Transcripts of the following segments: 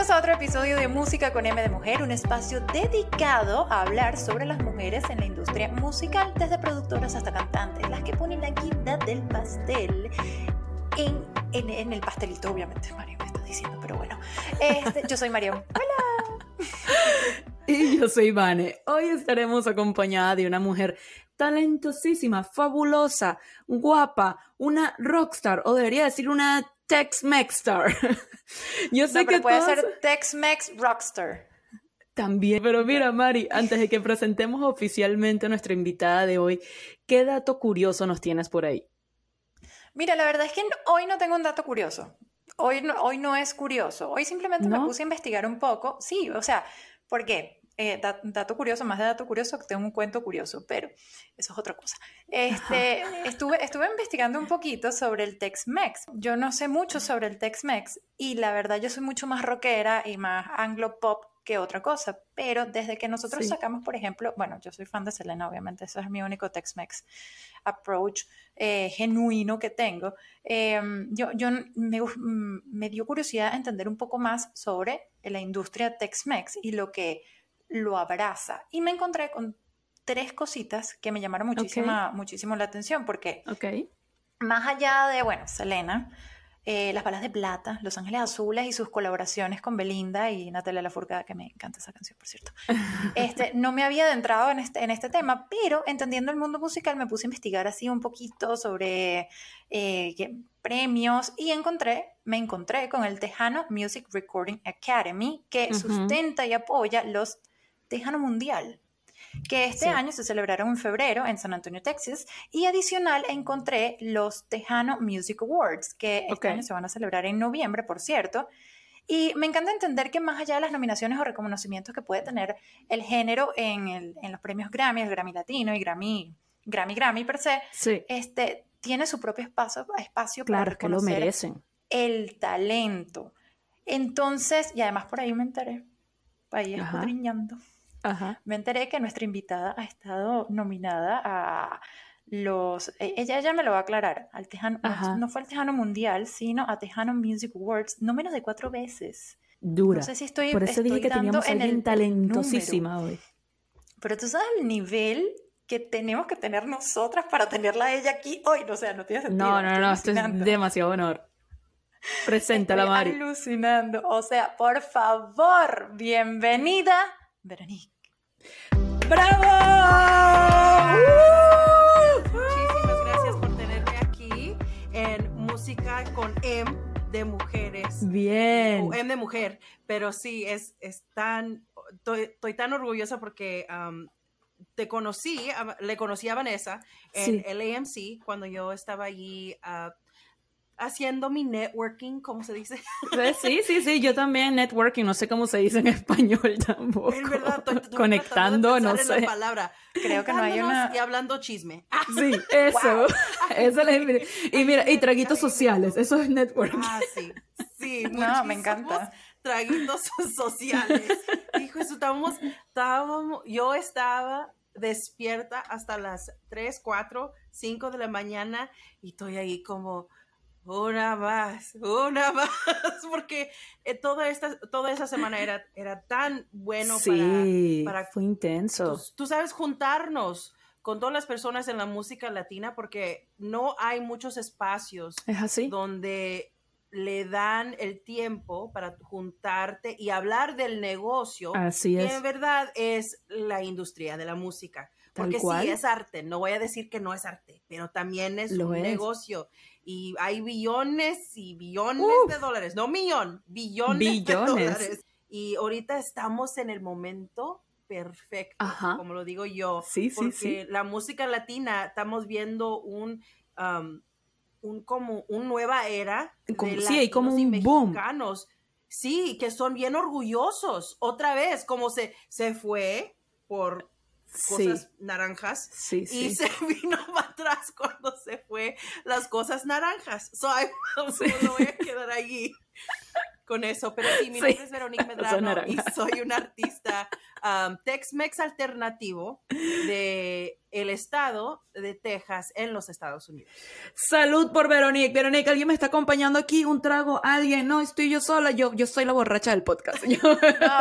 Bienvenidos a otro episodio de Música con M de Mujer, un espacio dedicado a hablar sobre las mujeres en la industria musical, desde productoras hasta cantantes, las que ponen la guinda del pastel en, en, el pastelito, obviamente, Mario me está diciendo, pero bueno. Este, yo soy Mario. Hola. Y yo soy Vane. Hoy estaremos acompañada de una mujer talentosísima, fabulosa, guapa, una rockstar, o debería decir una Tex-Mex star. Yo sé que puede ser Tex-Mex rockstar. También, pero mira, Mari, antes de que presentemos oficialmente a nuestra invitada de hoy, ¿qué dato curioso nos tienes por ahí? Mira, la verdad es que hoy no tengo un dato curioso. Hoy no, hoy no es curioso. Hoy simplemente me puse a investigar un poco. Sí, o sea, ¿por qué? Eh, dato curioso, más de dato curioso, que tengo un cuento curioso, pero eso es otra cosa. Este, estuve, estuve investigando un poquito sobre el Tex-Mex. Yo no sé mucho sobre el Tex-Mex y la verdad yo soy mucho más rockera y más anglo-pop que otra cosa, pero desde que nosotros sacamos, por ejemplo, bueno, yo soy fan de Selena, obviamente, eso es mi único Tex-Mex approach eh, genuino que tengo, em, yo, yo me, me dio curiosidad entender un poco más sobre la industria Tex-Mex y lo que lo abraza. Y me encontré con tres cositas que me llamaron muchísima, muchísimo la atención, porque más allá de, bueno, Selena, eh, Las Balas de Plata, Los Ángeles Azules y sus colaboraciones con Belinda y Natalia Lafourcade, que me encanta esa canción, por cierto. Este, no me había adentrado en este, en este tema, pero entendiendo el mundo musical me puse a investigar así un poquito sobre eh, premios y encontré, me encontré con el Tejano Music Recording Academy, que sustenta y apoya los Tejano Mundial, que este año se celebraron en febrero en San Antonio, Texas, y adicional encontré los Tejano Music Awards, que este año se van a celebrar en noviembre, por cierto. Y me encanta entender que más allá de las nominaciones o reconocimientos que puede tener el género en, los premios Grammy, el Grammy Latino y Grammy, Grammy, Grammy per se, este, tiene su propio espacio, espacio claro, para reconocer que lo merecen. el talento. Entonces, y además por ahí me enteré, ahí escudriñando me enteré que nuestra invitada ha estado nominada a los, e, ella ya me lo va a aclarar, al Tejano, no, fue al Tejano Mundial, sino a Tejano Music Awards, no menos de cuatro veces. Dura. No sé si estoy, Por eso dije que teníamos a alguien talentosísima hoy. Pero tú sabes el nivel que tenemos que tener nosotras para tenerla a ella aquí hoy. O sea, no tiene sentido. No, no, no, esto es demasiado honor. Preséntala, Mari. alucinando. O sea, por favor, bienvenida Veronique. ¡Bravo! Muchísimas gracias por tenerme aquí en Música con M de Mujeres. Bien. O M de Mujer. Pero sí, es, es tan. Estoy, tan orgullosa porque te conocí, le conocí a Vanessa en el AMC cuando yo estaba allí. Uh, haciendo mi networking, ¿cómo se dice? Sí, sí, sí, yo también networking, no sé cómo se dice en español tampoco. Es verdad, conectando, no sé. palabra. Creo que no hay una y hablando chisme. Sí, eso. eso y mira, y traguitos sociales, eso es networking. Ah, sí. Sí, no, me encanta. Traguitos sociales. Hijo, eso estábamos, estábamos, yo estaba despierta hasta las 3, 4, 5 de la mañana y estoy ahí como una más, una más, porque eh, toda, esta, toda esa semana era, era tan bueno sí, para, Fue intenso. Tú, sabes, juntarnos con todas las personas en la música latina, porque no hay muchos espacios donde le dan el tiempo para juntarte y hablar del negocio, Así que en verdad es la industria de la música. Porque sí es arte, no voy a decir que no es arte, pero también es un negocio y hay billones y billones de dólares, no millón, billones, de dólares. Y ahorita estamos en el momento perfecto, como lo digo yo, sí, porque sí, la música latina estamos viendo un un como una nueva era de sí, hay como un mexicanos. Sí, que son bien orgullosos. Otra vez, como se, se fue por cosas naranjas sí, y se vino para atrás cuando se fue las cosas naranjas. So, I, no voy a quedar allí con eso, pero sí, mi nombre es Verónica Medrano y soy una artista um, Tex-Mex alternativo de el estado de Texas en los Estados Unidos. Salud por Verónica. Verónica, alguien me está acompañando aquí, un trago, alguien. No, estoy yo sola, yo, yo soy la borracha del podcast. No,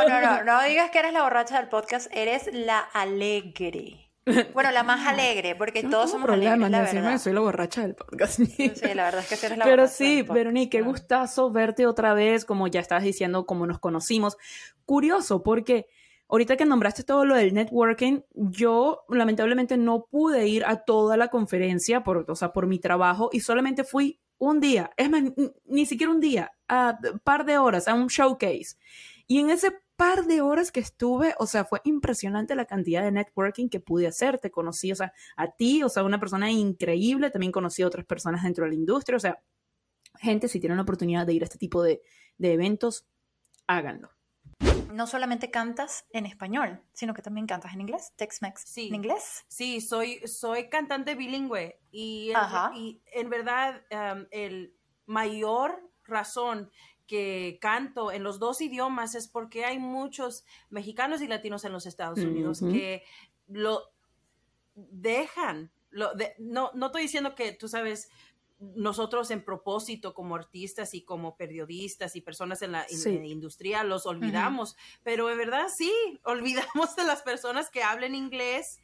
no, no, no digas que eres la borracha del podcast, eres la alegre. Bueno, la más alegre, porque todos somos problemas, alegres, la soy la borracha del podcast. Sí, la verdad es que eres la Pero sí, Verónica, qué gustazo verte otra vez, como ya estabas diciendo, como nos conocimos. Curioso, porque ahorita que nombraste todo lo del networking, yo lamentablemente no pude ir a toda la conferencia, por, o sea, por mi trabajo, y solamente fui un día, es más, ni siquiera un día, a un par de horas, a un showcase. Y en ese par de horas que estuve, o sea, fue impresionante la cantidad de networking que pude hacer. Te conocí, o sea, a ti, o sea, una persona increíble. También conocí a otras personas dentro de la industria. O sea, gente, si tienen la oportunidad de ir a este tipo de, eventos, háganlo. No solamente cantas en español, sino que también cantas en inglés, Tex-Mex. Sí. ¿En inglés? Sí, soy, soy cantante bilingüe y, y en verdad um, el mayor razón que canto en los dos idiomas es porque hay muchos mexicanos y latinos en los Estados Unidos que lo dejan. Lo no, no estoy diciendo que, tú sabes, nosotros en propósito como artistas y como periodistas y personas en la, industria los olvidamos, pero en verdad sí, olvidamos de las personas que hablan inglés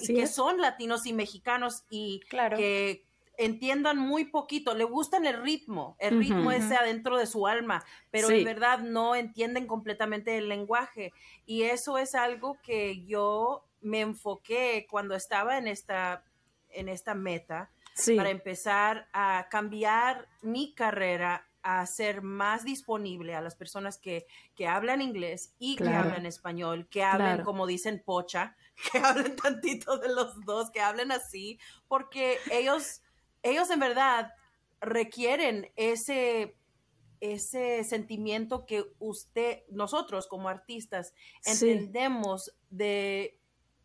y que son latinos y mexicanos y claro. que entiendan muy poquito, le gustan el ritmo, el ritmo ese adentro de su alma, pero en verdad no entienden completamente el lenguaje. Y eso es algo que yo me enfoqué cuando estaba en esta, en esta meta para empezar a cambiar mi carrera a ser más disponible a las personas que, que hablan inglés y que hablan español, que hablan como dicen pocha, que hablen tantito de los dos, que hablen así, porque ellos ellos en verdad requieren ese, ese sentimiento que usted, nosotros como artistas, entendemos de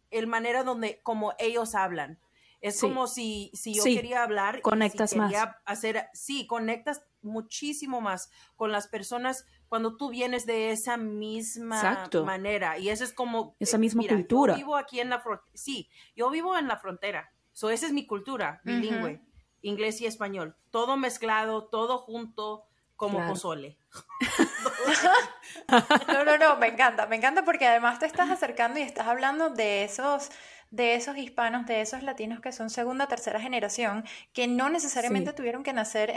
el manera donde, como ellos hablan. Es como si, si yo quería hablar. Conectas más. Hacer, sí, conectas muchísimo más con las personas cuando tú vienes de esa misma manera. Y eso es como... Esa misma cultura. Yo vivo aquí en la frontera. Sí, yo vivo en la frontera. So, esa es mi cultura bilingüe inglés y español, todo mezclado, todo junto como pozole. no, no, no, me encanta, me encanta porque además te estás acercando y estás hablando de esos de esos hispanos, de esos latinos que son segunda, tercera generación, que no necesariamente tuvieron que nacer,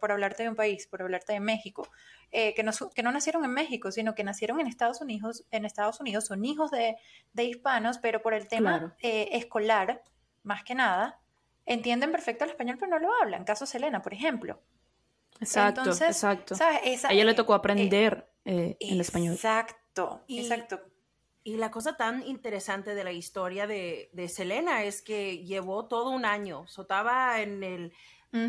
por, hablarte de un país, por hablarte de México, eh, que, no, que no nacieron en México, sino que nacieron en Estados Unidos, en Estados Unidos son hijos de, hispanos, pero por el tema eh, escolar, más que nada, entienden perfecto el español, pero no lo hablan. Caso Selena, por ejemplo. Exacto, exacto. a ella le tocó aprender eh, el español. Exacto, exacto. Y la cosa tan interesante de la historia de, Selena es que llevó todo un año. Sotaba en el,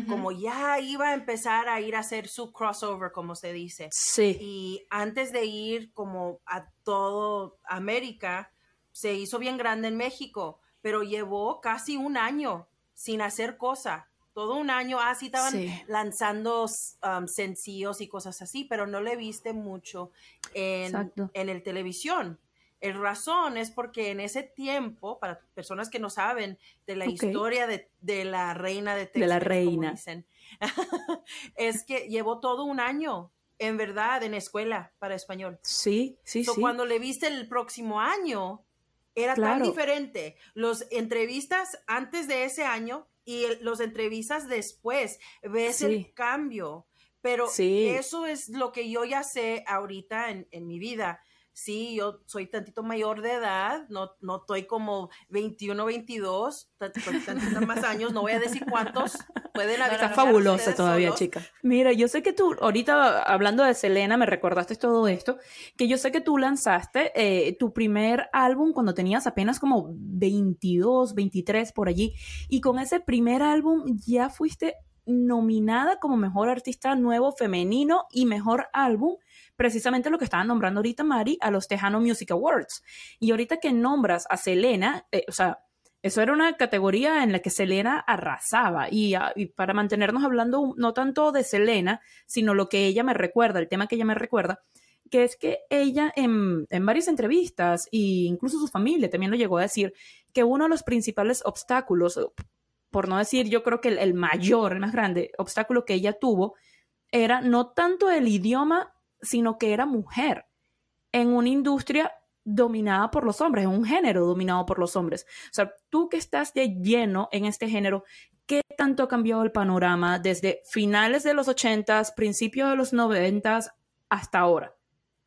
como ya iba a empezar a ir a hacer su crossover, como se dice. Sí. Y antes de ir como a todo América, se hizo bien grande en México, pero llevó casi un año sin hacer cosa. Todo un año así ah, estaban lanzando um, sencillos y cosas así, pero no le viste mucho en, en el televisión. El razón es porque en ese tiempo, para personas que no saben de la historia de, la reina de Texas, de la reina. dicen, es que llevó todo un año, en verdad, en escuela para español. Sí, sí, sí. Cuando le viste el próximo año, era tan diferente. Los entrevistas antes de ese año y los entrevistas después, ves el cambio. Pero eso es lo que yo ya sé ahorita en, en mi vida sí, yo soy tantito mayor de edad, no, no estoy como 21, 22, tantos más años, no voy a decir cuántos pueden haber. Está fabulosa todavía, chica. Mira, yo sé que tú, ahorita hablando de Selena, me recordaste todo esto, que yo sé que tú lanzaste eh, tu primer álbum cuando tenías apenas como 22, 23 por allí, y con ese primer álbum ya fuiste nominada como mejor artista nuevo femenino y mejor álbum precisamente lo que estaban nombrando ahorita Mari a los Tejano Music Awards. Y ahorita que nombras a Selena, eh, o sea, Eso era una categoría en la que Selena arrasaba. Y, ah, para mantenernos hablando no tanto de Selena, sino lo que ella me recuerda, el tema que ella me recuerda, que es que ella en, en varias entrevistas, e incluso su familia también lo llegó a decir, que uno de los principales obstáculos, por no decir yo creo que el, el mayor, el más grande obstáculo que ella tuvo, era no tanto el idioma, sino que era mujer en una industria dominada por los hombres, en un género dominado por los hombres. O sea, tú que estás de lleno en este género, ¿qué tanto ha cambiado el panorama desde finales de los 80 principios de los 90 hasta ahora?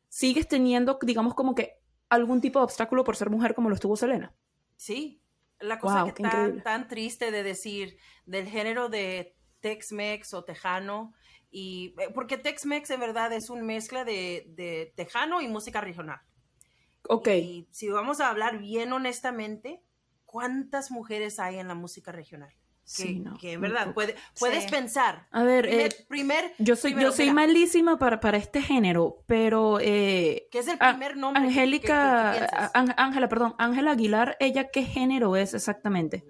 ¿Sigues teniendo, digamos, como que algún tipo de obstáculo por ser mujer como lo estuvo Selena? Sí, la cosa que está tan triste de decir del género de Tex-Mex o Tejano, y eh, porque Tex-Mex en verdad es un mezcla de, de Tejano y música regional. Ok. Y si vamos a hablar bien honestamente, ¿cuántas mujeres hay en la música regional? Que, que en verdad puedes pensar. A ver, primer, eh, yo soy, yo soy malísima para, para este género, pero eh, ¿qué es el primer nombre? Angélica, Ángela, perdón, Ángela Aguilar, ella qué género es exactamente?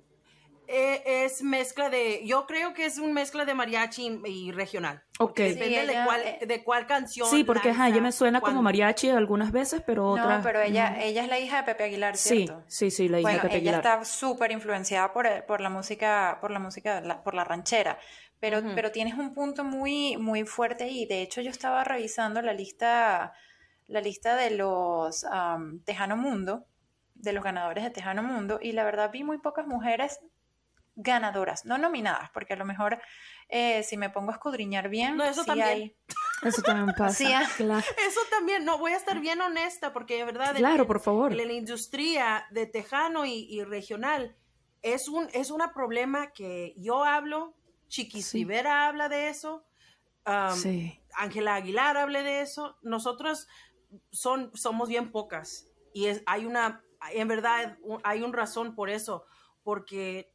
Eh, es mezcla de, yo creo que es un mezcla de mariachi y, regional. Ok. Depende de, cuál, eh, de cuál canción. Sí, porque ajá, ella me suena como mariachi algunas veces, pero otras. No, pero ella, ella es la hija de Pepe Aguilar, ¿cierto? Sí, sí, sí, la hija de Pepe Aguilar. Ella está súper influenciada por, por, la música, por la música, por la ranchera. Pero, pero tienes un punto muy, muy fuerte ahí. De hecho, yo estaba revisando la lista, la lista de los Tejano Mundo, de los ganadores de Tejano Mundo, y la verdad vi muy pocas mujeres ganadoras, no nominadas, porque a lo mejor eh, si me pongo a escudriñar bien, no, eso también. Eso también pasa. Eso también, no, voy a estar bien honesta, porque de verdad, claro, por favor. En, la industria de tejano y, regional es un, es un problema que yo hablo, Chiquis Rivera habla de eso, Ángela Aguilar habla de eso, nosotros son, somos bien pocas y es, hay una, en verdad hay un razón por eso, porque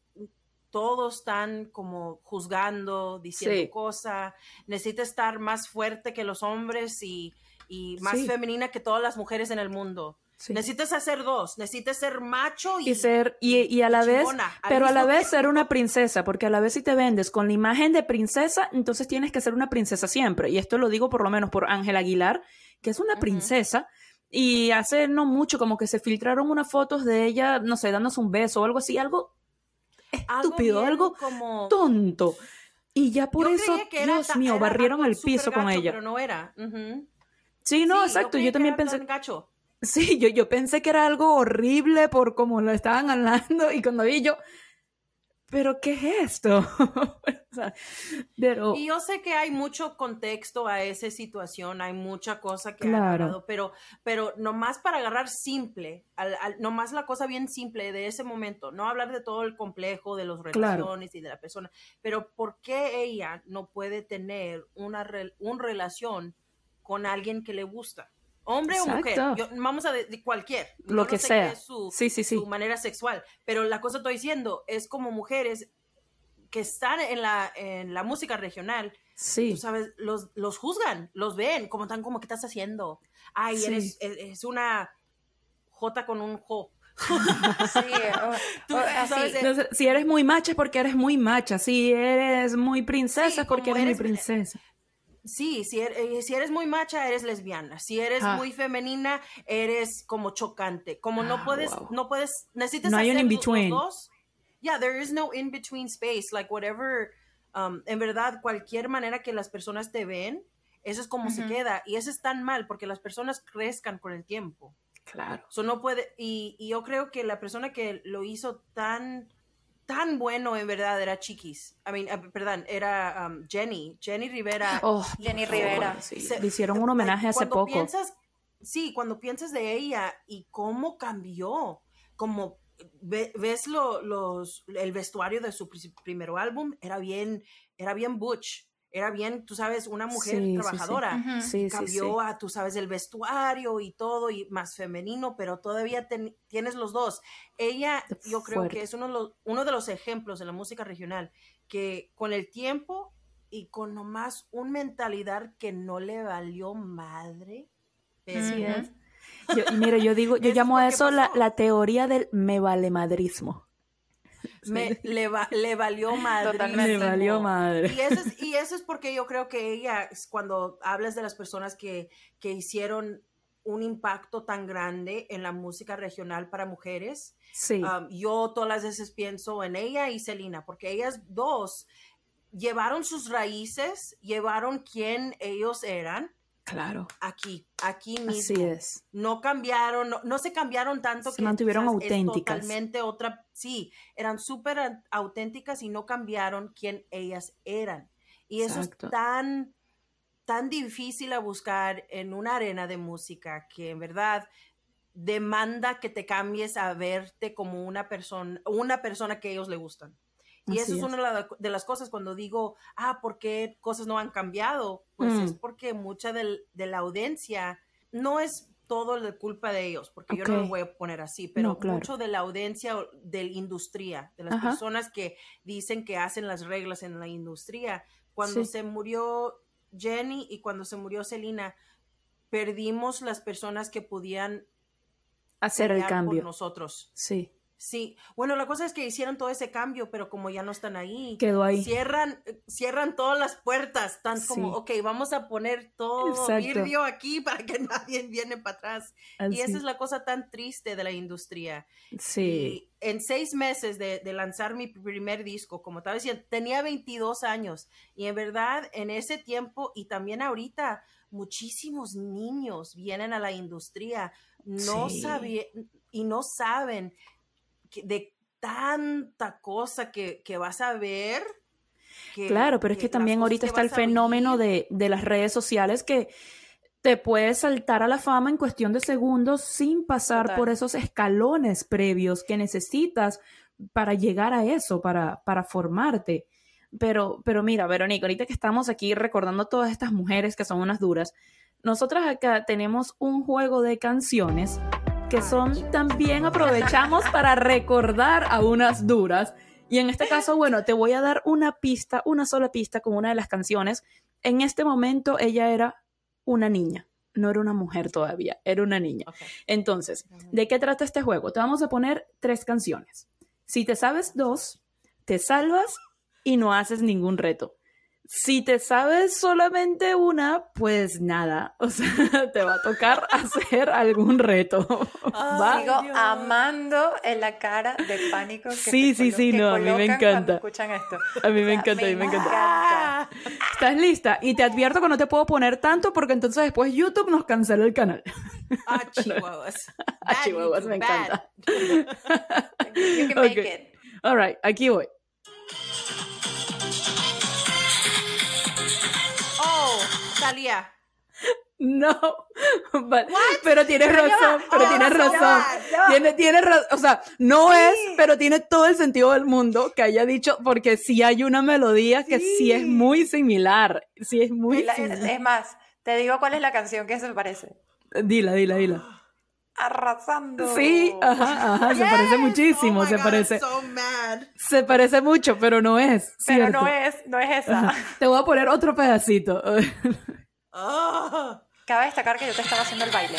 todos están como juzgando, diciendo cosas, necesita estar más fuerte que los hombres y, más femenina que todas las mujeres en el mundo. Necesitas hacer dos, necesitas ser macho y, ser y, a la vez, pero a la vez ser una princesa, porque a la vez si te vendes con la imagen de princesa, entonces tienes que ser una princesa siempre. Y esto lo digo por lo menos por Ángela Aguilar, que es una princesa. Y hace no mucho como que se filtraron unas fotos de ella, no sé, dándose un beso o algo así, algo estúpido, algo, como... tonto. Y ya por eso, Dios mío, barrieron el piso con ella. Pero no era. Sí, no, exacto. Yo, también pensé. Sí, yo, yo pensé que era algo horrible por cómo lo estaban hablando. Y cuando vi yo, ¿pero qué es esto? pero... Y yo sé que hay mucho contexto a esa situación, hay mucha cosa que ha hablado, pero, pero nomás para agarrar simple, al, nomás la cosa bien simple de ese momento, no hablar de todo el complejo de las relaciones y de la persona, pero ¿por qué ella no puede tener una, una relación con alguien que le gusta? Hombre o mujer, vamos a decir cualquier, lo que sea, su, su manera sexual, pero la cosa estoy diciendo es como mujeres que están en la, en la música regional, sí. tú sabes, los, los juzgan, los ven, como están como, ¿qué estás haciendo? Ay, eres, es una J con un Jo. si eres muy macha es porque eres muy macha, si eres muy princesa es porque eres muy princesa. Sí, si, er, eh, si, eres muy macha, eres lesbiana. Si eres ah. muy femenina, eres como chocante. Como no ah, puedes, no puedes, necesitas no hay un in between. dos. Yeah, there is no in between space. Like whatever, um, en verdad, cualquier manera que las personas te ven, eso es como se queda. Y eso es tan mal porque las personas crezcan con el tiempo. Claro. Eso no puede, y, y yo creo que la persona que lo hizo tan tan bueno en verdad era Chiquis. I mean, uh, perdón, era um, Jenny, Jenny Rivera. Oh, Jenny Rivera. Le hicieron un homenaje hace poco. Piensas, sí, cuando piensas de ella y cómo cambió, como ves lo, los, el vestuario de su primer álbum, era bien, era bien butch era bien, tú sabes, una mujer trabajadora. Sí, Cambió a, tú sabes, el vestuario y todo, y más femenino, pero todavía tienes los dos. Ella, yo creo que es uno de, los, uno de los ejemplos de la música regional, que con el tiempo y con nomás una mentalidad que no le valió madre. Sí mire, yo digo, yo llamo a eso la, la, teoría del me vale madrismo. Me, le, le, valió madre. Totalmente. Le valió madre. Y eso, es, y eso es porque yo creo que ella, cuando hablas de las personas que, que hicieron un impacto tan grande en la música regional para mujeres, sí. Um, yo todas las veces pienso en ella y Celina, porque ellas dos llevaron sus raíces, llevaron quién ellos eran. Claro. Aquí, aquí mismo. Así es. No cambiaron, no, se cambiaron tanto. Se que mantuvieron auténticas. totalmente otra, sí, eran súper auténticas y no cambiaron quién ellas eran. Y eso es tan, tan difícil a buscar en una arena de música que en verdad demanda que te cambies a verte como una persona, una persona que a ellos le gustan. Y eso es, una de las cosas cuando digo, ah, ¿por qué cosas no han cambiado? Pues es mm. porque mucha de la audiencia no es todo la culpa de ellos, porque yo no lo voy a poner así, pero mucho de la audiencia de la industria, de las personas que dicen que hacen las reglas en la industria. Cuando se murió Jenny y cuando se murió Selina, perdimos las personas que podían hacer el cambio. nosotros. Sí. Sí, bueno, la cosa es que hicieron todo ese cambio, pero como ya no están ahí, quedó ahí. Cierran, cierran todas las puertas, tan como, ok, vamos a poner todo vidrio aquí para que nadie viene para atrás. Y esa es la cosa tan triste de la industria. Sí. en seis meses de, de, lanzar mi primer disco, como estaba diciendo, tenía 22 años y en verdad en ese tiempo y también ahorita, muchísimos niños vienen a la industria, no sabían y no saben de tanta cosa que, vas a ver. claro, pero es que también ahorita está el fenómeno de, las redes sociales que te puedes saltar a la fama en cuestión de segundos sin pasar por esos escalones previos que necesitas para llegar a eso, para, para formarte. Pero, pero mira, Verónica, ahorita que estamos aquí recordando todas estas mujeres que son unas duras, nosotras acá tenemos un juego de canciones que son también aprovechamos para recordar a unas duras. Y en este caso, bueno, te voy a dar una pista, una sola pista con una de las canciones. En este momento ella era una niña, no era una mujer todavía, era una niña. Entonces, ¿de qué trata este juego? Te vamos a poner tres canciones. Si te sabes dos, te salvas y no haces ningún reto. Si te sabes solamente una, pues nada, o sea, te va a tocar hacer algún reto. Sigo amando en la cara de pánico. Que sí, sí, sí, no, a mí me encanta. Escuchan esto. A mí me encanta, a mí me encanta. ¿Estás lista? Y te advierto que no te puedo poner tanto porque entonces después YouTube nos cancela el canal. Ah, chihuahuas. Ah, chihuahuas, me encanta. you can make it. All right, aquí voy. No, pero tienes razón, pero oh, tienes razón. Tiene, tiene o sea, no es, pero tiene todo el sentido del mundo que haya dicho, porque sí hay una melodía que sí, es muy similar, sí es muy Es, más, te digo cuál es la canción que se parece. Dila, dila, dila. Arrasando. Sí, ajá, ajá, se parece muchísimo, oh se parece. Se parece mucho, pero no es. Pero no es, no es esa. Te voy a poner otro pedacito. Oh. Cabe destacar que yo te estaba haciendo el baile.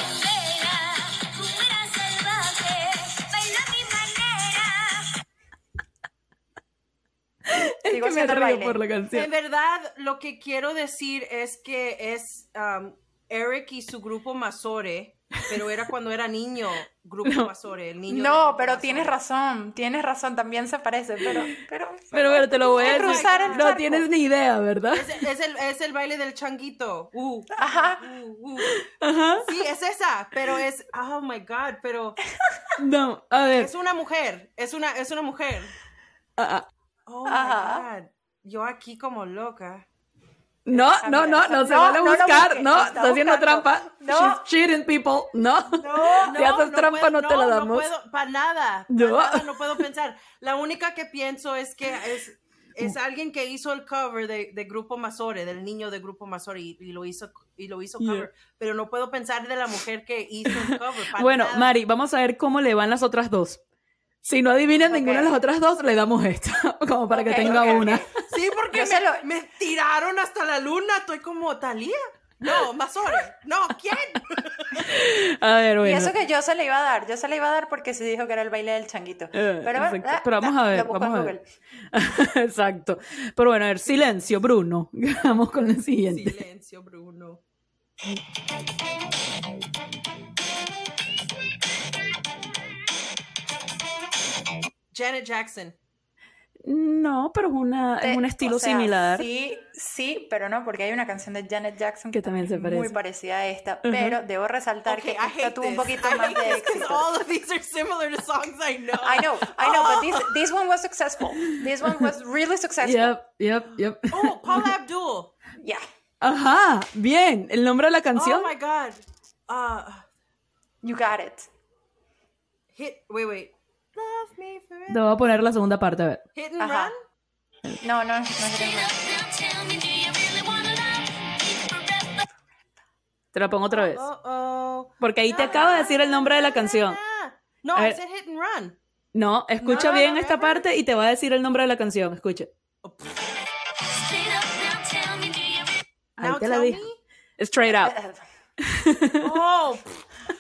Sigo me río por la canción. En verdad, lo que quiero decir es que es um, Eric y su grupo Masore pero era cuando era niño, Grupo no. el niño. No, pero tienes razón, tienes razón, también se parece, pero... Pero, pero, te lo voy a decir. no tienes ni idea, ¿verdad? Es, el, es el, baile del changuito. Uh, Ajá. Uh, uh. Ajá. Sí, es esa, pero es... Oh, my God, pero... No, a ver. Es una mujer, es una, es una mujer. Ah, ah. Oh, my God. Yo aquí como loca. No, no, no, no se vale buscar, no, está haciendo trampa. No. She's cheating people, no. No, si haces trampa no, te la damos. No puedo, para nada, no. Nada, no puedo pensar. La única que pienso es que es, es alguien que hizo el cover de, de Grupo Masore, del niño de Grupo Masore, y, lo hizo y lo hizo cover, pero no puedo pensar de la mujer que hizo el cover. bueno, Mari, vamos a ver cómo le van las otras dos. Si no adivinan ninguna de las otras dos, le damos esta, como para que tenga una. Sí, porque me, me, tiraron hasta la luna, estoy como Talía. No, Mazore. No, ¿quién? A ver, bueno. Y eso que yo se le iba a dar, yo se le iba a dar porque se dijo que era el baile del changuito. Eh, pero, ah, Pero vamos a ver, lo vamos a ver. Exacto. Pero bueno, a ver, silencio, Bruno. Vamos con el siguiente. Silencio, Bruno. Janet Jackson. No, pero es, una, es un estilo o sea, similar. Sí, sí, pero no, porque hay una canción de Janet Jackson Que también se es muy parece. parecida a esta, pero debo resaltar Okay, que I esta tuvo un poquito I más hate de éxito. all of these are similar to songs I know. I know, I know, but this, this one was successful. This one was really successful. Yep, yep, yep. Oh, Paula Abdul. Yeah. Ajá, bien. ¿El nombre de la canción? Oh my god. Uh, You got it. hit. Wait, wait. Love me forever. Te voy a poner la segunda parte, a ver. Hit and Ajá. run. No, no, no es. Te la pongo otra vez. Uh oh. Porque ahí te acabo de decir el nombre de la canción. No, said hit and run. No, escucha No, no, bien no, esta no. parte y te va a decir el nombre de la canción. Escucha. Ahí te la tell dije. me. Straight up. Oh,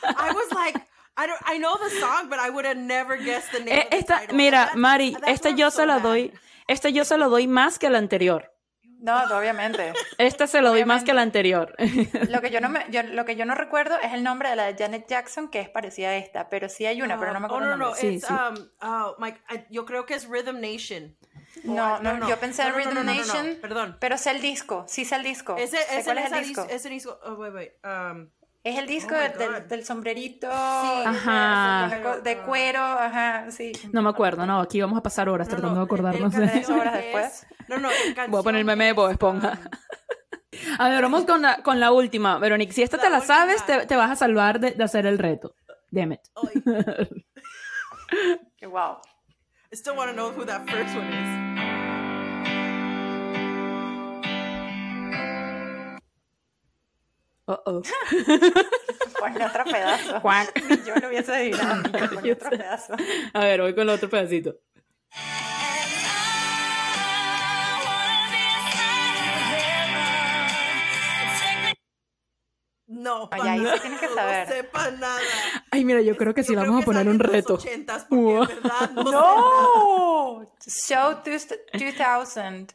I was like, I don't, I know the song, but I would have never guessed the name. Eh, of the Esta, title. mira, That- Mari, esta yo so se la bad. doy. Esta yo se lo doy más que la anterior. No, obviamente. Esta se lo doy más que la anterior. Lo que yo no me, yo- lo que yo no recuerdo es el nombre de la de Janet Jackson que es parecida a esta, pero sí hay una, pero no me Oh, acuerdo no, el no, nombre. Sí, it's, sí. um, oh, Mike, I- yo creo que es Rhythm Nation. No, Oh, no, yo pensé en No, no, Rhythm no, no, no, no, Nation, Perdón. pero sé el disco, sí sé el disco. Ese, Sé ese, cuál es el dis- disco. ese disco, oh, wait, wait, um, Es el disco Oh del, del sombrerito Ajá. de, cuero, ajá, sí. No me acuerdo, no, aquí vamos a pasar horas no, tratando no, de acordarnos de canción horas es- después. No, no, el canción Voy a poner el meme de Bob es, Esponja. A ver, vamos con la, con la última. Verónica, si esta La te la última. sabes, te, te vas a salvar de, de hacer el reto. Damn it. Wow. I still want to know who that first one is. Uh oh. Ponle otro pedazo. Ni yo lo hubiese adivinado. ponle otro pedazo. A ver, voy con el otro pedacito. No, Ay, ahí sí nada, tienes que no saber. sepa nada. Ay, mira, yo creo que sí Yo vamos a poner un los reto. 80s porque Wow. en verdad no, No. Show two- 2000.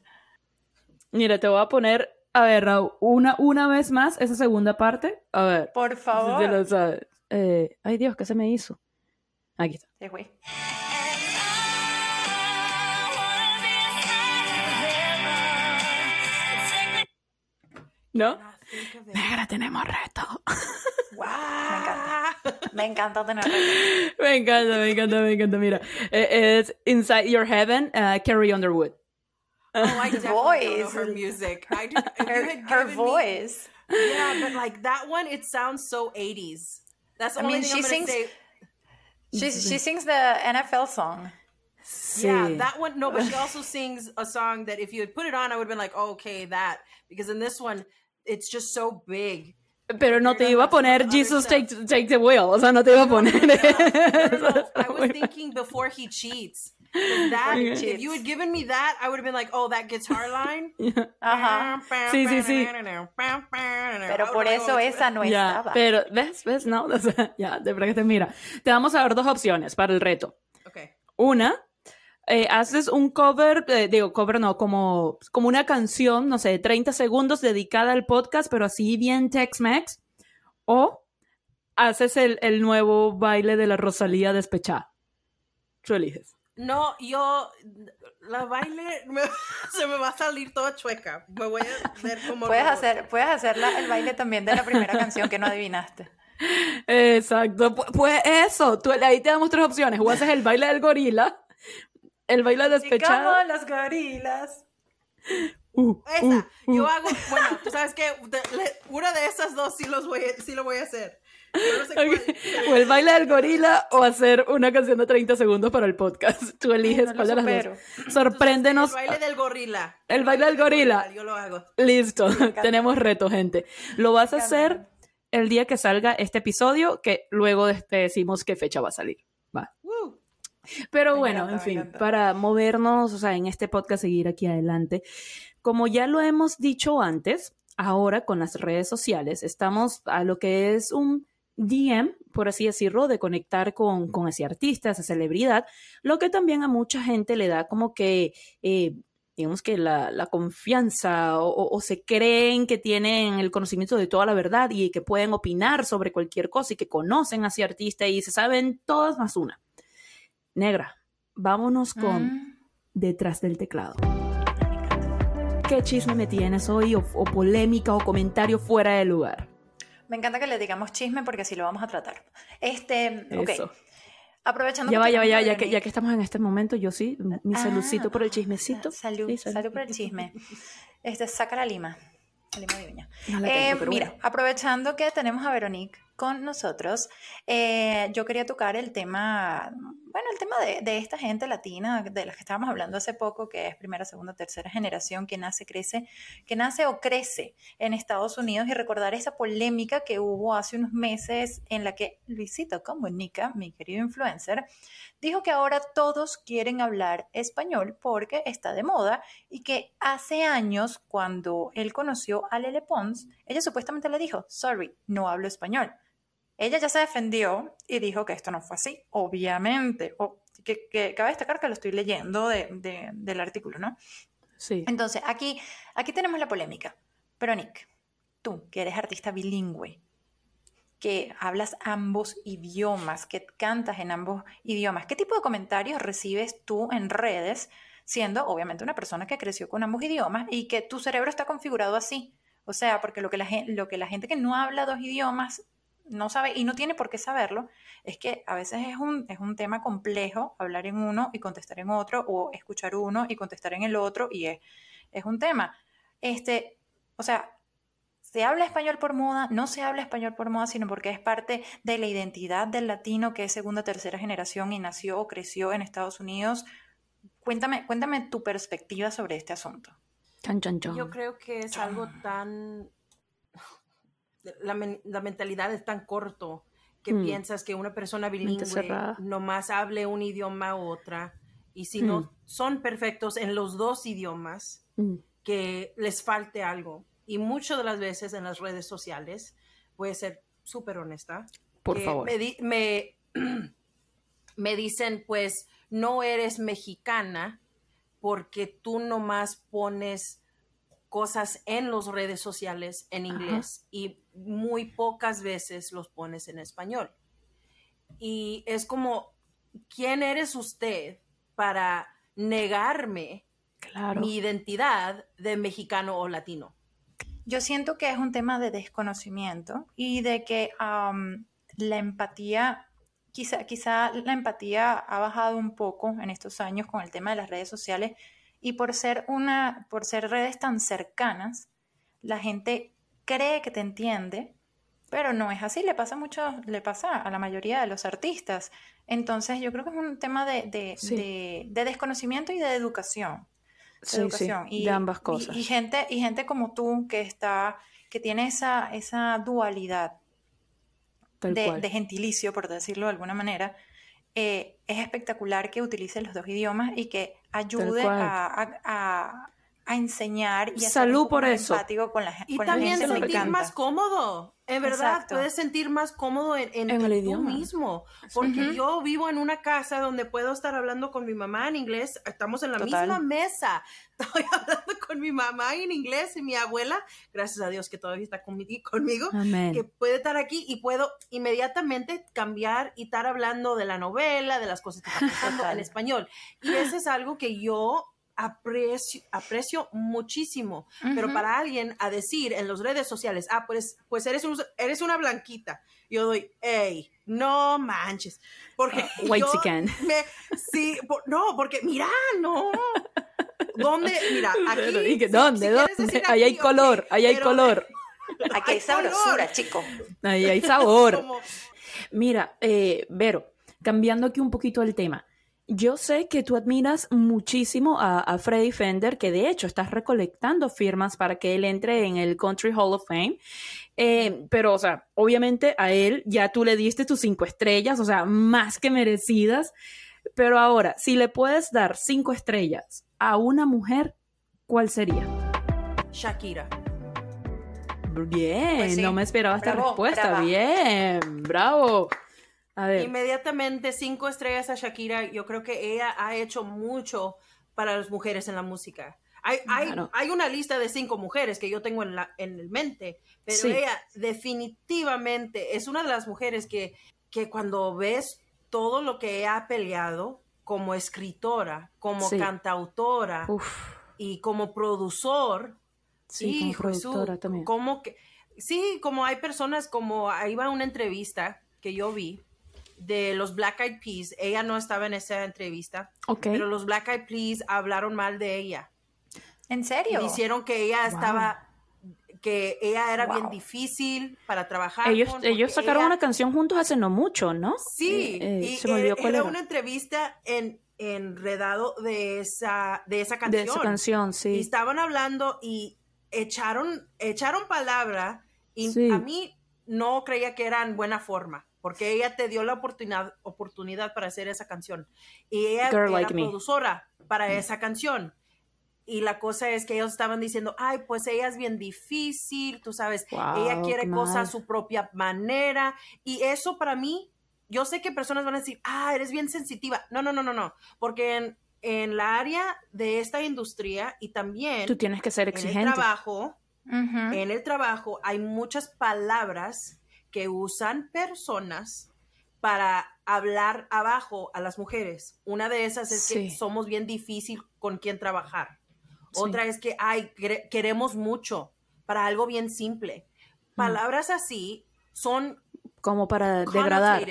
Mira, te voy a poner, a ver, Raúl, una, una vez más esa segunda parte. A ver, Por si favor. lo sabes. Eh, ay, Dios, ¿qué se me hizo? Aquí está. Sí, güey. ¿No? it. Negra, tenemos reto. Wow. Me encanta. Me encanta tener me encanta, me encanta, me encanta. Mira, eh, es Inside Your Heaven, uh, Carrie Underwood. Oh, I The definitely don't know voice. her music. I do, her, her given me- voice. yeah, but like that one, it sounds so 80s. That's the I only mean, thing she I'm sings- say. She, she sings the NFL song. Sí. Yeah, that one. No, but she also sings a song that if you had put it on, I would have been like, oh, okay, that. Because in this one, it's just so big. Pero no te iba a poner Jesus take, take the wheel. O sea, no te iba a poner. No, no, no, I was thinking before he cheats. That, he if you had given me that, I would have been like, oh, that guitar line. Ajá. Sí, sí, sí. Pero por eso esa no Ya, estaba. pero, ¿ves? ¿Ves? No, o sea, ya, de verdad que te mira. Te vamos a dar dos opciones para el reto. Okay. Una, eh, haces un cover, eh, digo, cover no, como, como una canción, no sé, de 30 segundos dedicada al podcast, pero así bien Tex-Mex. O haces el, el nuevo baile de la Rosalía despechada. Tú eliges. No, yo, la baile me- se me va a salir toda chueca. Me voy a ver como. Puedes robot. hacer, puedes hacer la- el baile también de la primera canción que no adivinaste. Exacto. Pu- Pues eso, tú, ahí te damos tres opciones. O haces el baile del gorila, el baile Y despechado. como los gorilas. Uh, Esa, uh, uh. yo hago, bueno, tú sabes que una de esas dos sí, los voy a- sí lo voy a hacer. No sé. O el baile del gorila o hacer una canción de 30 segundos para el podcast. Tú eliges cuál de las dos. Sorpréndenos. El baile del gorila. El baile del gorila. Yo lo hago. Listo, tenemos reto, gente. Lo vas a hacer el día que salga este episodio, que luego te decimos qué fecha va a salir. Va. Pero bueno, encanta, en fin, para movernos, o sea, en este podcast seguir aquí adelante. Como ya lo hemos dicho antes, ahora con las redes sociales estamos a lo que es un DM, por así decirlo, de conectar con, ese artista, esa celebridad, lo que también a mucha gente le da como que, eh, digamos que la, confianza o, se creen que tienen el conocimiento de toda la verdad y que pueden opinar sobre cualquier cosa y que conocen a ese artista y se saben todas más una. Negra, vámonos con mm. detrás del teclado. ¿Qué chisme me tienes hoy o polémica o comentario fuera de lugar? Me encanta que le digamos chisme porque así lo vamos a tratar. Este, ok. Aprovechando ya va, ya va, ya, ya, que, ya que estamos en este momento, yo sí, mi ah, saludcito por el chismecito. Salud, salud. por el chisme. Este, saca la lima. La lima de eh, mira, aprovechando que tenemos a Veronique con nosotros. Eh, yo quería tocar el tema, bueno, el tema de, esta gente latina de la que estábamos hablando hace poco, que es primera, segunda, tercera generación, que nace, crece, que nace o crece en Estados Unidos y recordar esa polémica que hubo hace unos meses en la que Luisito Comunica, mi querido influencer, dijo que ahora todos quieren hablar español porque está de moda y que hace años, cuando él conoció a Lele Pons, ella supuestamente le dijo, sorry, no hablo español. Ella ya se defendió y dijo que esto no fue así, obviamente. O, que, cabe destacar que lo estoy leyendo del artículo, ¿no? Sí. Entonces, aquí, aquí tenemos la polémica. Pero Nick, tú, que eres artista bilingüe, que hablas ambos idiomas, que cantas en ambos idiomas, ¿qué tipo de comentarios recibes tú en redes, siendo obviamente una persona que creció con ambos idiomas y que tu cerebro está configurado así? O sea, porque lo que la, lo que la gente que no habla dos idiomas no sabe y no tiene por qué saberlo, es que a veces es un, es un tema complejo hablar en uno y contestar en otro, o escuchar uno y contestar en el otro, y es, es un tema. Este, o sea, se habla español por moda, no se habla español por moda, sino porque es parte de la identidad del latino que es segunda, tercera generación y nació o creció en Estados Unidos. Cuéntame, cuéntame tu perspectiva sobre este asunto. Yo creo que es algo tan la, mentalidad es tan corto que mm. piensas que una persona bilingüe nomás hable un idioma u otra y si no mm. son perfectos en los dos idiomas, mm. que les falte algo. Y muchas de las veces en las redes sociales, voy a ser súper honesta, por favor. Me, me, me dicen, pues, no eres mexicana porque tú nomás pones cosas en las redes sociales en inglés y muy pocas veces los pones en español. Y es como, ¿quién eres usted para negarme mi identidad de mexicano o latino? Yo siento que es un tema de desconocimiento y de que la empatía, quizá, quizá la empatía ha bajado un poco en estos años con el tema de las redes sociales y por ser, una, por ser redes tan cercanas, la gente cree que te entiende, pero no es así, le pasa mucho, le pasa a la mayoría de los artistas. Entonces yo creo que es un tema de, de, desconocimiento y de educación. De, educación. y, de ambas cosas. Y, gente, y gente como tú que está, que tiene esa, esa dualidad de, gentilicio, por decirlo de alguna manera, eh, es espectacular que utilice los dos idiomas y que ayude a, enseñar y a Salud por eso. con la, y también sentir más cómodo. En verdad, puedes sentir más cómodo en, en, el idioma mismo. Porque yo vivo en una casa donde puedo estar hablando con mi mamá en inglés. Estamos en la misma mesa. Estoy hablando con mi mamá en inglés y mi abuela, gracias a Dios que todavía está conmigo, conmigo que puede estar aquí y puedo inmediatamente cambiar y estar hablando de la novela, de las cosas que están pasando en español. Y eso es algo que yo aprecio, aprecio muchísimo, pero para alguien a decir en las redes sociales, ah, pues, pues eres, eres una blanquita, yo doy, hey, no manches, porque uh, white me, sí, no, porque mira, no, ¿dónde? Mira, aquí, ¿dónde? ¿Dónde? ahí hay color, ahí hay color. Aquí hay, sabrosura, chico. Ahí hay sabor. Mira, eh, Vero, cambiando aquí un poquito el tema. Yo sé que tú admiras muchísimo a, Freddy Fender, que de hecho estás recolectando firmas para que él entre en el Country Hall of Fame. Eh, pero, o sea, obviamente a él ya tú le diste tus cinco estrellas, o sea, más que merecidas. Pero ahora, si le puedes dar cinco estrellas a una mujer, ¿cuál sería? Shakira. bien, Pues sí, no me esperaba esta bravo, respuesta. brava. Bien, bravo. A ver, Inmediatamente cinco estrellas a Shakira. Yo creo que ella ha hecho mucho para las mujeres en la música. Hay, hay, hay una lista de cinco mujeres que yo tengo en, la, en el mente, pero Sí. ella definitivamente es una de las mujeres que, que cuando ves todo lo que ella ha peleado como escritora, como Sí. cantautora uf, y como productor, sí, como productora Jesús, también. como que, sí, como hay personas, como ahí va una entrevista que yo vi de los Black Eyed Peas. Ella no estaba en esa entrevista, Ok. pero los Black Eyed Peas hablaron mal de ella. ¿En serio? Dijeron que ella Wow. estaba, que ella era bien Wow. difícil para trabajar. Ellos, con, ellos sacaron ella- una canción juntos hace no mucho, ¿no? Sí, Eh, eh, y se me olvidó era, cuál era era. una entrevista en, enredado de esa, de esa De canción. esa canción, Y sí. estaban hablando y echaron, echaron palabra y Sí. a mí no creía que era en buena forma, porque ella te dio la oportunidad, oportunidad para hacer esa canción. Y ella Girl era Like Me. productora para esa canción. Y la cosa es que ellos estaban diciendo, ay, pues ella es bien difícil, tú sabes, Wow, ella quiere cosas a su propia manera. Y eso para mí, yo sé que personas van a decir, ah, eres bien sensitiva. No, no, no, no, no. Porque en, en la área de esta industria y también Tú tienes que ser en el trabajo, en el trabajo hay muchas palabras que usan personas para hablar abajo a las mujeres. Una de esas es que somos bien difícil con quien trabajar. Sí. Otra es que ay, quere- queremos mucho para algo bien simple. Mm. Palabras así son Como para degradar.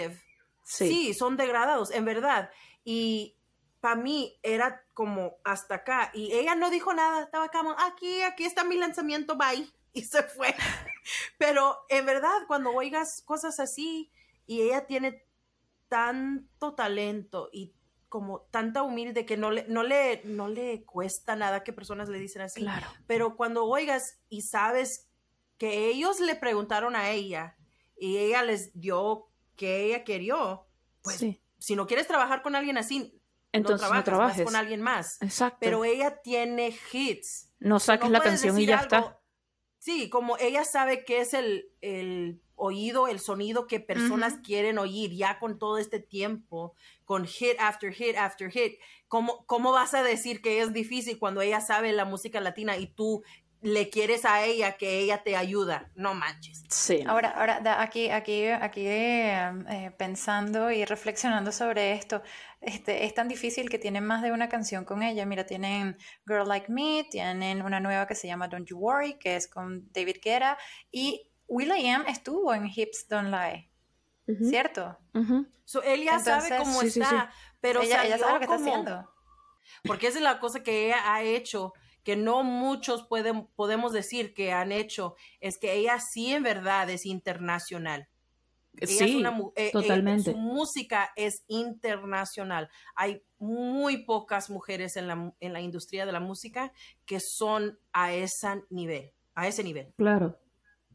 Sí. Sí. son degradados, en verdad. Y para mí era como hasta acá. Y ella no dijo nada, estaba como, aquí, aquí está mi lanzamiento, bye. Y se fue. Pero en verdad, cuando oigas cosas así y ella tiene tanto talento y como tanta humilde que no le, no le, no le cuesta nada que personas le dicen así. Claro. Pero cuando oigas y sabes que ellos le preguntaron a ella y ella les dio que ella quería, pues sí. si no quieres trabajar con alguien así, Entonces no, trabajas, trabajes. con alguien más. Exacto. Pero ella tiene hits. no saques No la canción y ya algo- está. Sí, como ella sabe qué es el, el oído, el sonido que personas quieren oír ya con todo este tiempo, con hit after hit after hit. ¿Cómo, ¿Cómo vas a decir que es difícil cuando ella sabe la música latina y tú le quieres a ella que ella te ayuda? No manches. Sí. Ahora, ahora aquí, aquí, aquí eh, pensando y reflexionando sobre esto, este, es tan difícil que tienen más de una canción con ella. Mira, tienen Girl Like Me, tienen una nueva que se llama Don't You Worry, que es con David Guetta, y Will.i.am estuvo en Hips Don't Lie, ¿cierto? ujú. So, él ya sabe cómo Sí, sí, está, pero ella, sabe lo que está haciendo. Porque esa es la cosa que ella ha hecho, que no muchos pueden, podemos decir que han hecho, es que ella sí en verdad es internacional. Ella es Sí, una mu- eh, eh, totalmente. su música es internacional. Hay muy pocas mujeres en la, en la industria de la música que son a ese nivel, a ese nivel. Claro.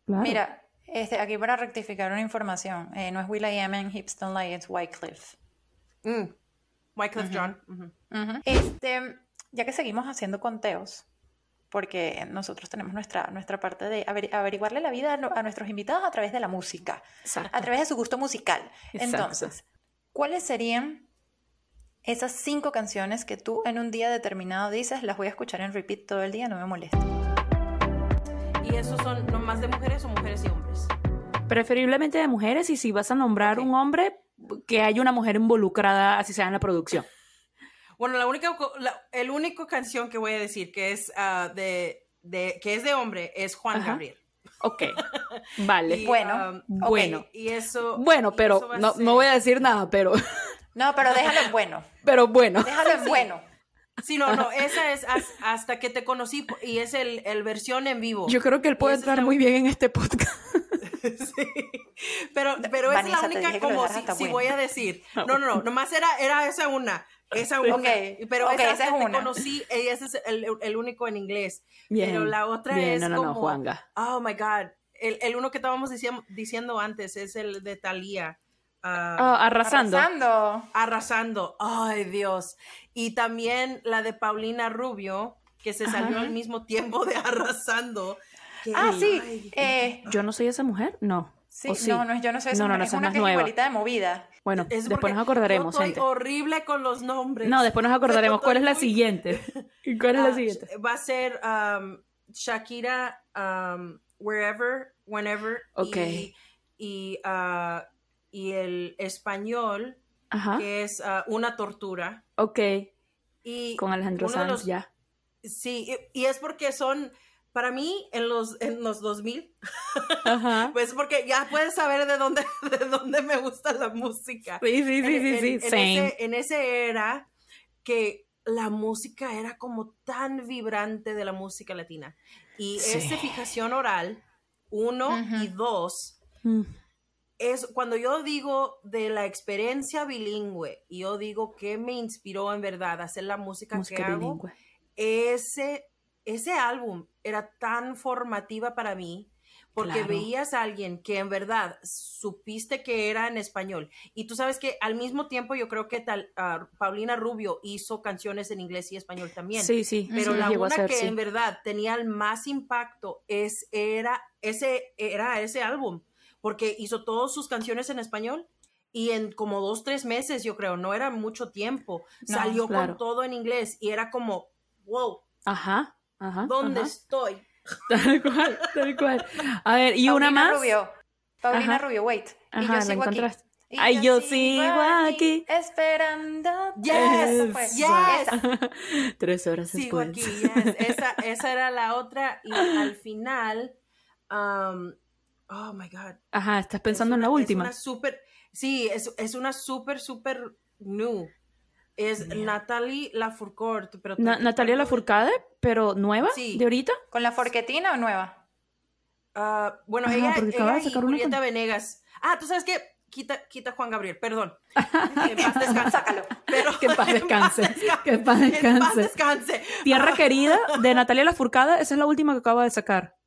Claro. Mira, este, aquí para rectificar una información, eh, no es Will.i.am en Hips Don't Lie, es Wycliffe. Mm. Wyclef Ujú. John. Este, ya que seguimos haciendo conteos, porque nosotros tenemos nuestra, nuestra parte de averi- averiguarle la vida a, nuestros invitados a través de la música, Exacto. a través de su gusto musical. Exacto. Entonces, ¿cuáles serían esas cinco canciones que tú en un día determinado dices, las voy a escuchar en repeat todo el día, no me molesta? ¿Y esos son nomás de mujeres o mujeres y hombres? Preferiblemente de mujeres y si vas a nombrar un hombre, que haya una mujer involucrada, así sea en la producción. Bueno, la única, la, el único canción que voy a decir que es ah, de, de, que es de hombre es Juan Ajá. Gabriel. Ok, vale. Y, Bueno, um, ok. bueno. y eso. Bueno, pero eso no, ser- no voy a decir nada, pero, No, pero déjalo en bueno, pero bueno. déjalo en bueno. Sí, no, no, esa es as- hasta que te conocí y es el, el versión en vivo. Yo creo que él puede entrar la- muy bien en este podcast. Sí. Pero, pero esa es Vanessa, la única como si, si bueno. voy a decir. No, no, no, nomás era, era esa una. Esa una. Ok, Pero ok, esa, esa es una. conocí, ese es el, el único en inglés. Bien. Pero la otra bien, es no, no, como, no, Juanga. Oh my God. El, el uno que estábamos diciendo, diciendo antes es el de Thalía. ah, Ah, arrasando. Arrasando. arrasando. Ay, Dios. Y también la de Paulina Rubio, que se salió Ajá. al mismo tiempo de arrasando. Ah, sí. Eh, ¿Yo no soy esa mujer? No. Sí, no, no, yo no soy esa mujer. es una que es igualita de movida. Bueno, después nos acordaremos, yo estoy horrible con los nombres. No, después nos acordaremos. ¿Cuál es la siguiente? ¿Cuál es la ah, siguiente? Va a ser um, Shakira, um, Wherever, Whenever. Ok. Y, uh, y, el español, que es uh, Una Tortura. Ok. Y con Alejandro Sanz, ya. Sí, y, es porque son para mí, en los, en los 2000, pues porque ya puedes saber de dónde, de dónde me gusta la música. Sí, sí, sí, sí, sí, en, ese, era que la música era como tan vibrante de la música latina. Y esa fijación oral, uno y dos, mm. es cuando yo digo de la experiencia bilingüe, y yo digo que me inspiró en verdad a hacer la música, que hago, ese ese álbum era tan formativa para mí porque veías a alguien que en verdad supiste que era en español. Y tú sabes que al mismo tiempo yo creo que tal, ah, Paulina Rubio hizo canciones en inglés y español también. Sí, sí. Pero la una que en verdad tenía el más impacto es, era, ese, era ese álbum, porque hizo todas sus canciones en español y en como dos, tres meses, yo creo, no era mucho tiempo, salió con todo en inglés y era como, wow. Ajá. ¿Dónde estoy? Tal cual, tal cual. A ver, ¿y una más? Rubio. Paulina Rubio, wait. y yo sigo aquí. Ay, yo, sigo aquí, Esperando. Yes, yes. Tres horas sigo aquí, yes. Esa, esa era la otra. Y al final, um, oh my God. Ajá, estás pensando en la última. Es una super, sí, es, es una súper, súper new. Es Natalie Lafourcade. Pero Natalia Lafourcade, pero nueva, sí. de ahorita. ¿Con la forquetina o nueva? Uh, bueno, ella, ella y Julieta Venegas. Ah, tú sabes qué? Quita, quita Juan Gabriel, perdón. Que en paz descanse. Sácalo. Pero, que en paz descanse. Que en paz descanse. En paz descanse. Tierra Querida, de Natalia Lafourcade, esa es la última que acaba de sacar.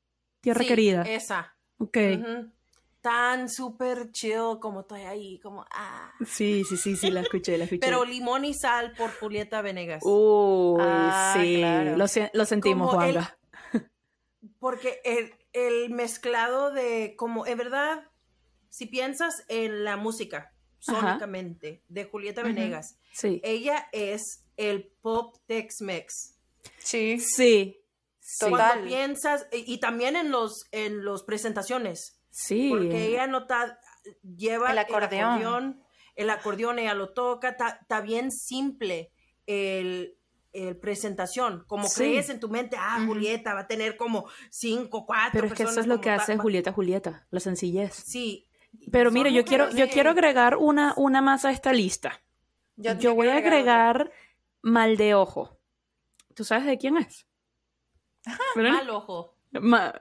Tierra sí, Querida. esa. Ok. Uh tan súper chill como estoy ahí, como ah. Sí, sí, sí, sí, la escuché, la escuché. Pero Limón y Sal por Julieta Venegas. Uy, ah, sí, lo, lo, sentimos, Juanga. porque el, el, mezclado de, como, en verdad, si piensas en la música, sónicamente, de Julieta Venegas, sí. ella es el pop Tex-Mex. Sí. Sí. Total. Cuando piensas, y, y también en los, en los presentaciones Sí. Porque ella no está, lleva el acordeón. el acordeón, ella lo toca, está bien simple el, presentación, como crees en tu mente, ah, Julieta va a tener como cinco, cuatro. Pero es que eso es lo que hace Julieta Julieta, la sencillez. Sí. Pero mire, yo quiero, yo quiero agregar una, una más a esta lista. Yo, voy a agregar Mal de Ojo. ¿Tú sabes de quién es? Mal Ojo. Ma,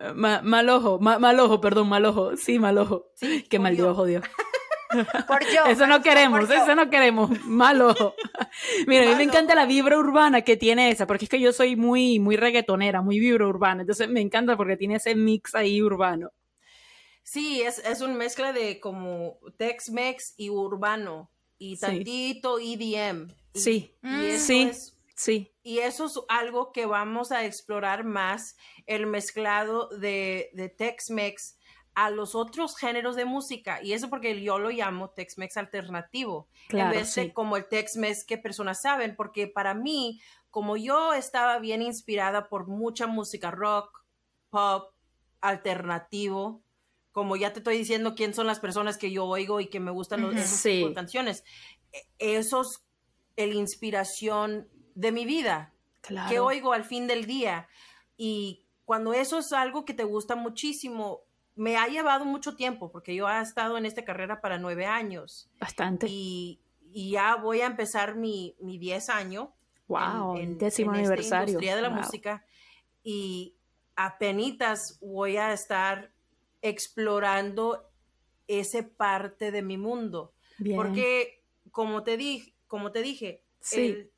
mal ojo, mal ojo, perdón, mal ojo. Sí, mal ojo. Sí, Qué mal de ojo, Dios. Por yo. Eso no queremos, eso no queremos. Mal ojo. Mira, a mí me encanta la vibra urbana que tiene esa, porque es que yo soy muy, muy reggaetonera, muy vibra urbana. Entonces me encanta porque tiene ese mix ahí urbano. Sí, es, es una mezcla de como Tex-Mex y urbano. Y tantito EDM. sí, sí. Sí. Y eso es algo que vamos a explorar más, el mezclado de, de Tex-Mex a los otros géneros de música. Y eso porque yo lo llamo Tex-Mex alternativo. Claro, en vez de como el Tex-Mex que personas saben, porque para mí, como yo estaba bien inspirada por mucha música rock, pop, alternativo, como ya te estoy diciendo quién son las personas que yo oigo y que me gustan los, esas canciones, e, esos, el inspiración de mi vida, que oigo al fin del día. Y cuando eso es algo que te gusta muchísimo, me ha llevado mucho tiempo, porque yo he estado en esta carrera para nueve años. Bastante. Y, ya voy a empezar mi, mi diez año. Wow, en, décimo aniversario. industria de la música. Y apenas voy a estar explorando ese parte de mi mundo. Porque, como te, dije, como te dije, el,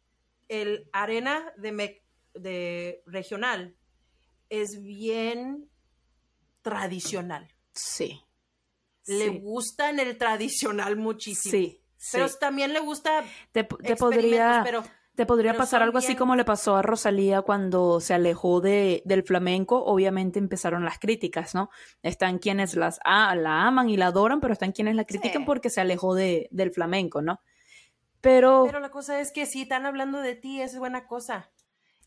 el arena de, de regional es bien tradicional. Sí. Le gusta en el tradicional muchísimo. Sí. Pero también le gusta. Te, podría. Pero Te podría pasar algo así como le pasó a Rosalía cuando se alejó de, del flamenco. Obviamente empezaron las críticas, ¿no? Están quienes las la aman y la adoran, pero están quienes la critican porque se alejó de, del flamenco, ¿no? Pero... Pero la cosa es que si están hablando de ti, es buena cosa.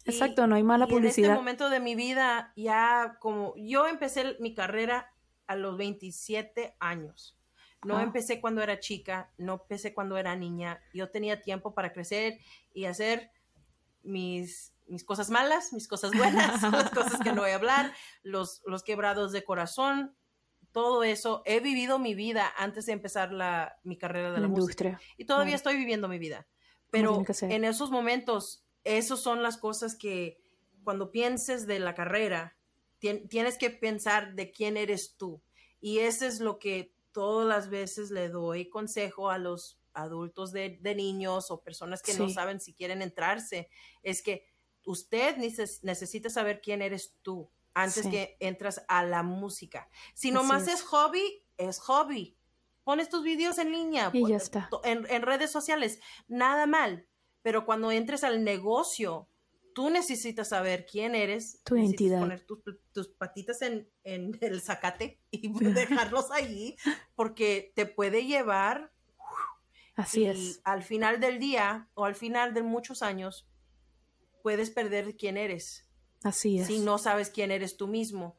Exacto, no hay mala publicidad. En este momento de mi vida, ya como yo empecé mi carrera a los 27 años. No empecé cuando era chica, no empecé cuando era niña. Yo tenía tiempo para crecer y hacer mis, mis cosas malas, mis cosas buenas, las cosas que no voy a hablar, los, los quebrados de corazón, todo eso. He vivido mi vida antes de empezar la, mi carrera de la, industria. Y todavía estoy viviendo mi vida. Pero en esos momentos, esas son las cosas que cuando pienses de la carrera, tienes que pensar de quién eres tú. Y eso es lo que todas las veces le doy consejo a los adultos de, niños o personas que no saben si quieren entrarse, es que usted necesita saber quién eres tú antes que entras a la música. Si nomás es. hobby, es hobby. Pones tus videos en línea, y ya está. En, en redes sociales, nada mal. Pero cuando entres al negocio, tú necesitas saber quién eres. Tu identidad. Poner tus, patitas en, el zacate y dejarlos ahí porque te puede llevar. Así es. Al final del día o al final de muchos años, puedes perder quién eres. Así es. Si no sabes quién eres tú mismo.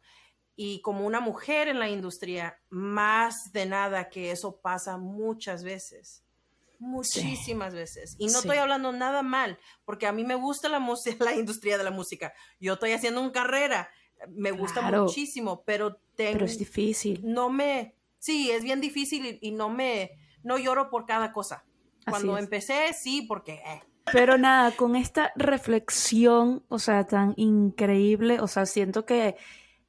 Y como una mujer en la industria, más de nada que eso pasa muchas veces muchísimas veces. Y no estoy hablando nada mal, porque a mí me gusta la música, la industria de la música. Yo estoy haciendo una carrera, me gusta muchísimo, pero tengo... Pero es difícil. No me... Sí, es bien difícil y, no me... No lloro por cada cosa. Cuando empecé, sí, porque... Eh. Pero nada, con esta reflexión, o sea, tan increíble, o sea, siento que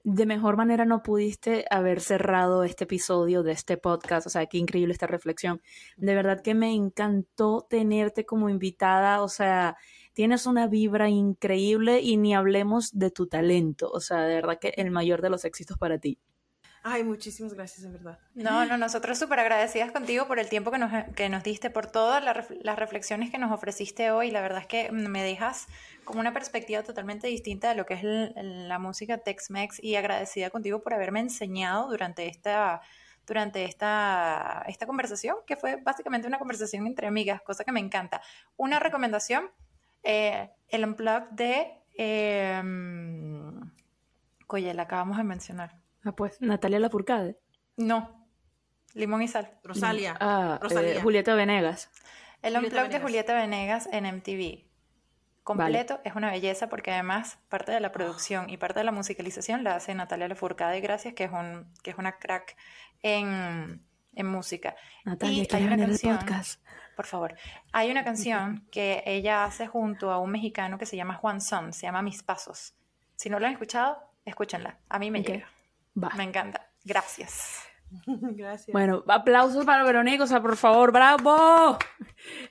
de mejor manera no pudiste haber cerrado este episodio de este podcast. O sea, qué increíble esta reflexión. De verdad que me encantó tenerte como invitada. O sea, tienes una vibra increíble y ni hablemos de tu talento. O sea, de verdad que el mayor de los éxitos para ti. Ay, muchísimas gracias, de verdad. No, no, nosotros súper agradecidas contigo por el tiempo que nos, que nos diste, por todas las reflexiones que nos ofreciste hoy. La verdad es que me dejas como una perspectiva totalmente distinta de lo que es la música Tex-Mex y agradecida contigo por haberme enseñado durante esta durante esta, esta conversación, que fue básicamente una conversación entre amigas, cosa que me encanta. Una recomendación, eh, el unplug de... Eh, Oye, la acabamos de mencionar. Ah, pues, Natalia Lafourcade. No, Limón y Sal. Rosalia. Ah, eh, Julieta Venegas. El unplug de Julieta Venegas en MTV. Completo, es una belleza porque además parte de la producción y parte de la musicalización la hace Natalia Lafourcade, gracias, que es, un, que es una crack en, música. Natalia, y hay una canción, el podcast. Por favor. Hay una canción que ella hace junto a un mexicano que se llama Juan Son, se llama Mis Pasos. Si no lo han escuchado, escúchenla. A mí me llega. Me encanta. Gracias. Gracias. Bueno, aplausos para Verónica, o sea, por favor, bravo.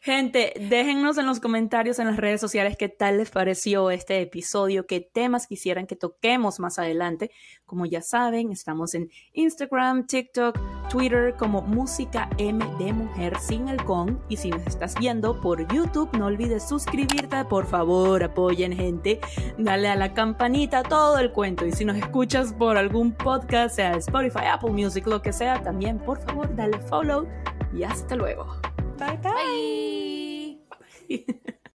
Gente, déjennos en los comentarios en las redes sociales qué tal les pareció este episodio, qué temas quisieran que toquemos más adelante. Como ya saben, estamos en Instagram, TikTok, Twitter como Música M de Mujer sin el con. Y si nos estás viendo por YouTube, no olvides suscribirte, por favor, apoyen gente, dale a la campanita, todo el cuento. Y si nos escuchas por algún podcast, sea Spotify, Apple Music, lo sea, también por favor dale follow y hasta luego. bye. bye.